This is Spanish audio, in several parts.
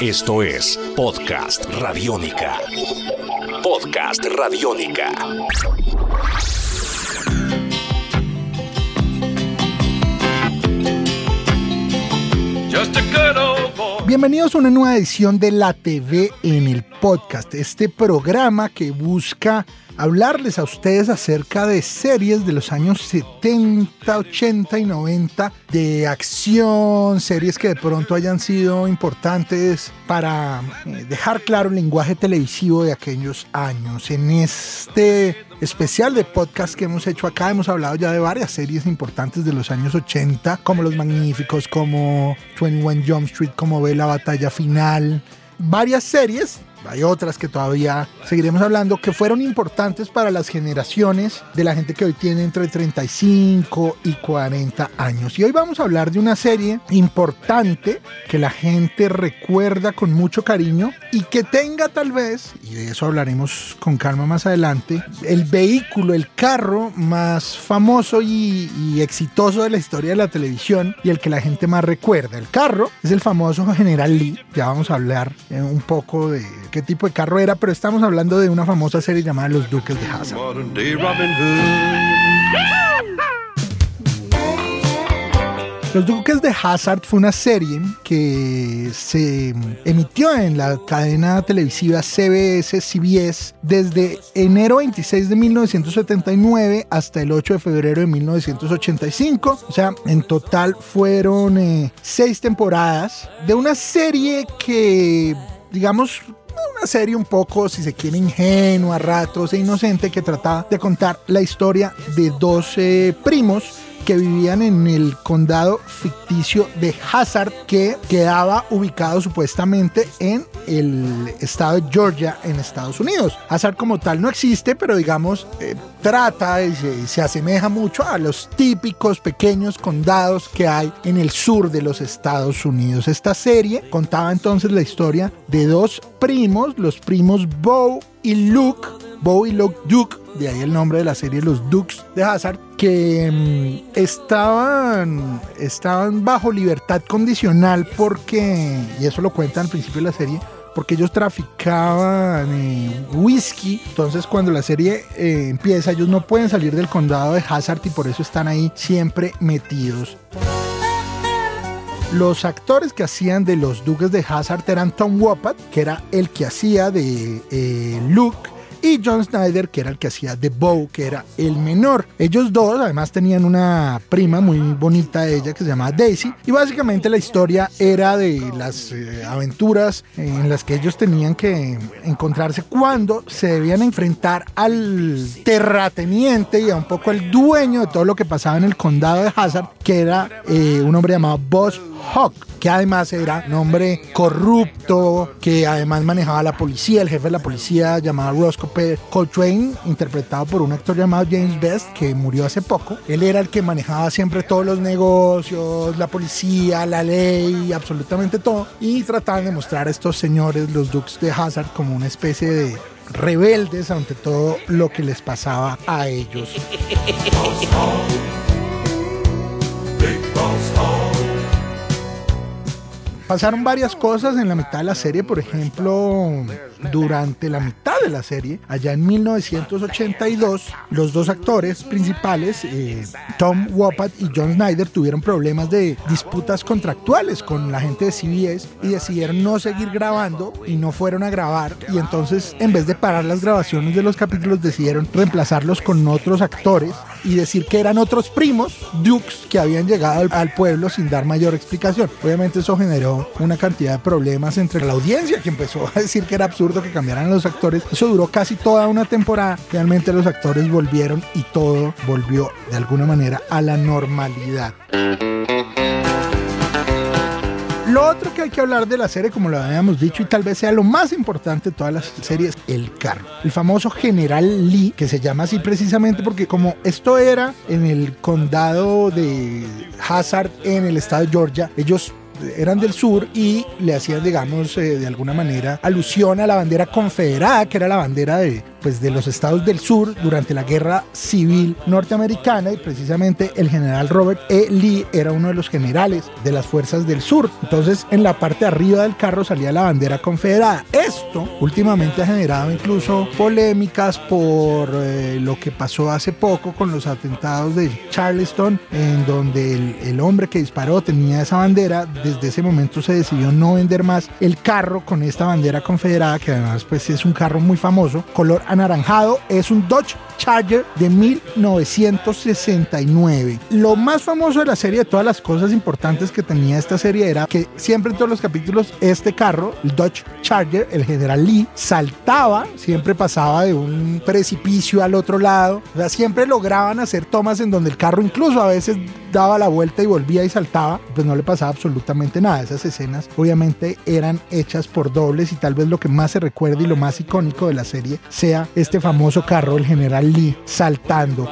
Esto es Podcast Radiónica. Podcast Radiónica. Bienvenidos a una nueva edición de La TV en el podcast, este programa que busca hablarles a ustedes acerca de series de los años 70, 80 y 90 de acción, series que de pronto hayan sido importantes para eh, dejar claro el lenguaje televisivo de aquellos años. En este especial de podcast que hemos hecho acá. Hemos hablado ya de varias series importantes de los años 80, como Los Magníficos, como 21 Jump Street, como Ve la Batalla Final, varias series hay otras que todavía seguiremos hablando que fueron importantes para las generaciones de la gente que hoy tiene entre 35 y 40 años. Y hoy vamos a hablar de una serie importante que la gente recuerda con mucho cariño y que tenga tal vez, y de eso hablaremos con calma más adelante, el vehículo, el carro más famoso y, exitoso de la historia de la televisión y el que la gente más recuerda. El carro es el famoso General Lee, ya vamos a hablar eh, un poco de qué tipo de carro era, pero estamos hablando de una famosa serie llamada Los Duques de Hazard. Los Duques de Hazard fue una serie que se emitió en la cadena televisiva CBS CBS desde enero 26 de 1979 hasta el 8 de febrero de 1985. O sea, en total fueron eh, seis temporadas de una serie que digamos, una serie un poco, si se quiere, ingenua, ratos e inocente que trataba de contar la historia de dos primos que vivían en el condado ficticio de Hazard, que quedaba ubicado supuestamente en el estado de Georgia, en Estados Unidos. Hazard como tal no existe, pero digamos, eh, trata y se, asemeja mucho a los típicos pequeños condados que hay en el sur de los Estados Unidos. Esta serie contaba entonces la historia de dos primos, los primos Bo y Luke, Bo y Luke Duke, de ahí el nombre de la serie Los Dukes de Hazard, que mm, estaban, estaban bajo libertad condicional porque, y eso lo cuenta al principio de la serie, porque ellos traficaban eh, whisky. Entonces cuando la serie eh, empieza, ellos no pueden salir del condado de Hazard y por eso están ahí siempre metidos. Los actores que hacían de los Duques de Hazard eran Tom Wopat, que era el que hacía de eh, Luke, y John Snyder, que era el que hacía The Bow, que era el menor. Ellos dos además tenían una prima muy bonita ella que se llamaba Daisy y básicamente la historia era de las eh, aventuras en las que ellos tenían que encontrarse cuando se debían enfrentar al terrateniente y a un poco el dueño de todo lo que pasaba en el condado de Hazard, que era eh, un hombre llamado Boss Hawk, que además era un hombre corrupto, que además manejaba la policía, el jefe de la policía llamado Roscoe Coltrane, interpretado por un actor llamado James Best, que murió hace poco. Él era el que manejaba siempre todos los negocios, la policía, la ley, absolutamente todo, y trataban de mostrar a estos señores, los Dukes de Hazard, como una especie de rebeldes ante todo lo que les pasaba a ellos. Pasaron varias cosas en la mitad de la serie, por ejemplo, durante la mitad de la serie, allá en 1982, los dos actores principales, eh, Tom Wopat y John Snyder, tuvieron problemas de disputas contractuales con la gente de CBS y decidieron no seguir grabando y no fueron a grabar. Y entonces en vez de parar las grabaciones de los capítulos decidieron reemplazarlos con otros actores y decir que eran otros primos, Dukes, que habían llegado al, pueblo sin dar mayor explicación. Obviamente eso generó una cantidad de problemas entre la audiencia que empezó a decir que era absurdo que cambiaran los actores. Eso duró casi toda una temporada. Realmente los actores volvieron y todo volvió de alguna manera a la normalidad. Lo otro hay que hablar de la serie, como lo habíamos dicho, y tal vez sea lo más importante de todas las series, el carro. El famoso General Lee, que se llama así precisamente porque como esto era en el condado de Hazard, en el estado de Georgia, ellos eran del sur y le hacían, digamos, eh, de alguna manera alusión a la bandera confederada, que era la bandera de, pues, de los estados del sur durante la guerra civil norteamericana y precisamente el general Robert E. Lee era uno de los generales de las fuerzas del sur. Entonces en la parte de arriba del carro salía la bandera confederada. Esto últimamente ha generado incluso polémicas por eh, lo que pasó hace poco con los atentados de Charleston, en donde el, el hombre que disparó tenía esa bandera. Desde ese momento se decidió no vender más el carro con esta bandera confederada, que además pues es un carro muy famoso, color anaranjado, es un Dodge Charger de 1969. Lo más famoso de la serie, de todas las cosas importantes que tenía esta serie, era que siempre en todos los capítulos este carro, el Dodge Charger, el General Lee, saltaba, siempre pasaba de un precipicio al otro lado, o sea, siempre lograban hacer tomas en donde el carro incluso a veces daba la vuelta y volvía y saltaba, pues no le pasaba absolutamente nada. Esas escenas obviamente eran hechas por dobles y tal vez lo que más se recuerde y lo más icónico de la serie sea este famoso carro, el General Lee, saltando.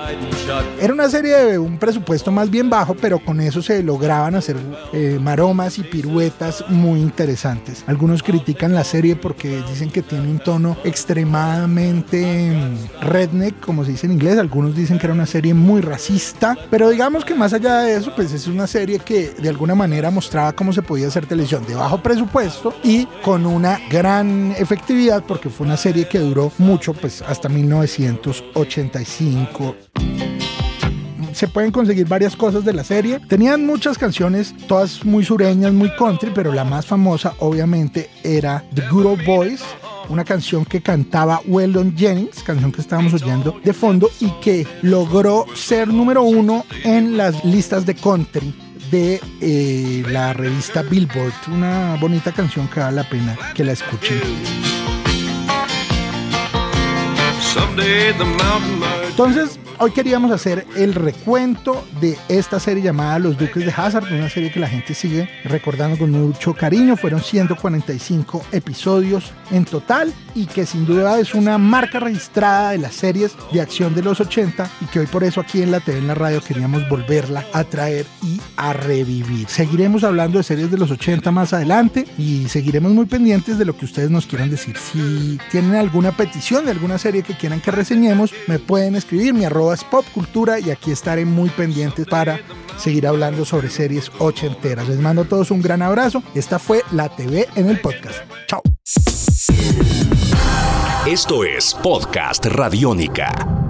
Era una serie de un presupuesto más bien bajo, pero con eso se lograban hacer eh, maromas y piruetas muy interesantes. Algunos critican la serie porque dicen que tiene un tono extremadamente mm, redneck, como se dice en inglés. Algunos dicen que era una serie muy racista, pero digamos que más de eso, pues es una serie que de alguna manera mostraba cómo se podía hacer televisión de bajo presupuesto y con una gran efectividad porque fue una serie que duró mucho, pues hasta 1985 se pueden conseguir varias cosas de la serie. Tenían muchas canciones, todas muy sureñas, muy country, pero la más famosa obviamente era The Good Old Boys una canción que cantaba Weldon Jennings, canción que estábamos oyendo de fondo y que logró ser número uno en las listas de country de eh, la revista Billboard. Una bonita canción que vale la pena que la escuchen. Entonces, hoy queríamos hacer el recuento de esta serie llamada Los Duques de Hazard, una serie que la gente sigue recordando con mucho cariño. Fueron 145 episodios en total y que sin duda es una marca registrada de las series de acción de los 80 y que hoy por eso aquí en la TV en la radio queríamos volverla a traer y a revivir. Seguiremos hablando de series de los 80 más adelante y seguiremos muy pendientes de lo que ustedes nos quieran decir. Si tienen alguna petición de alguna serie que quieran que reseñemos, me pueden escribir mi arroba es popcultura y aquí estaré muy pendientes para seguir hablando sobre series ochenteras. Les mando a todos un gran abrazo. Esta fue la TV en el podcast. Chao. Esto es Podcast Radiónica.